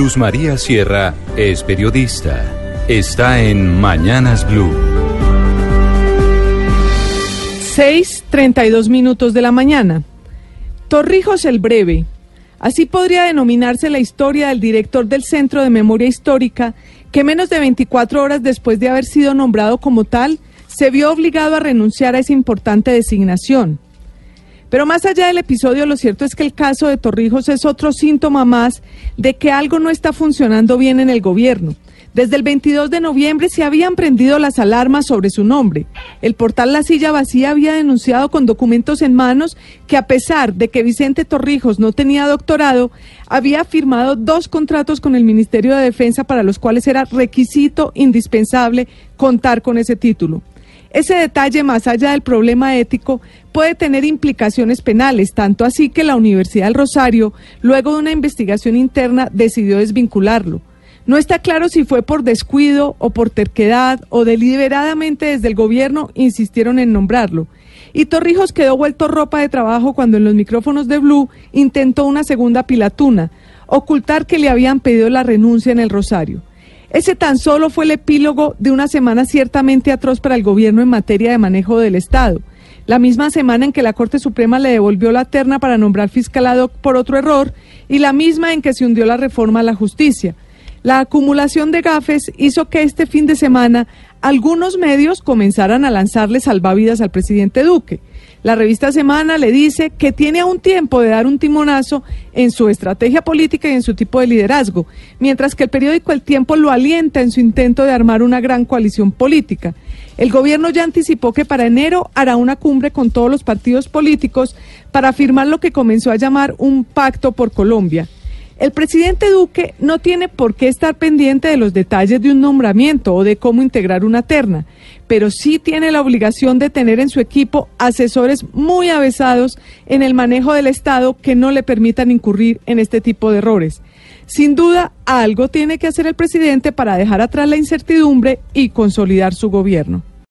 Luz María Sierra es periodista. Está en Mañanas Blue. 6:32 minutos de la mañana. Torrijos el Breve. Así podría denominarse la historia del director del Centro de Memoria Histórica, que menos de 24 horas después de haber sido nombrado como tal, se vio obligado a renunciar a esa importante designación. Pero más allá del episodio, lo cierto es que el caso de Torrijos es otro síntoma más de que algo no está funcionando bien en el gobierno. Desde el 22 de noviembre se habían prendido las alarmas sobre su nombre. El portal La Silla Vacía había denunciado con documentos en manos que a pesar de que Vicente Torrijos no tenía doctorado, había firmado dos contratos con el Ministerio de Defensa para los cuales era requisito indispensable contar con ese título. Ese detalle, más allá del problema ético, puede tener implicaciones penales, tanto así que la Universidad del Rosario, luego de una investigación interna, decidió desvincularlo. No está claro si fue por descuido o por terquedad o deliberadamente desde el gobierno insistieron en nombrarlo. Y Torrijos quedó vuelto ropa de trabajo cuando en los micrófonos de Blue intentó una segunda pilatuna, ocultar que le habían pedido la renuncia en el Rosario. Ese tan solo fue el epílogo de una semana ciertamente atroz para el gobierno en materia de manejo del Estado. La misma semana en que la Corte Suprema le devolvió la terna para nombrar fiscal por otro error y la misma en que se hundió la reforma a la justicia. La acumulación de gafes hizo que este fin de semana algunos medios comenzaran a lanzarle salvavidas al presidente Duque. La revista Semana le dice que tiene aún tiempo de dar un timonazo en su estrategia política y en su tipo de liderazgo, mientras que el periódico El Tiempo lo alienta en su intento de armar una gran coalición política. El gobierno ya anticipó que para enero hará una cumbre con todos los partidos políticos para firmar lo que comenzó a llamar un pacto por Colombia. El presidente Duque no tiene por qué estar pendiente de los detalles de un nombramiento o de cómo integrar una terna, pero sí tiene la obligación de tener en su equipo asesores muy avesados en el manejo del Estado que no le permitan incurrir en este tipo de errores. Sin duda, algo tiene que hacer el presidente para dejar atrás la incertidumbre y consolidar su gobierno.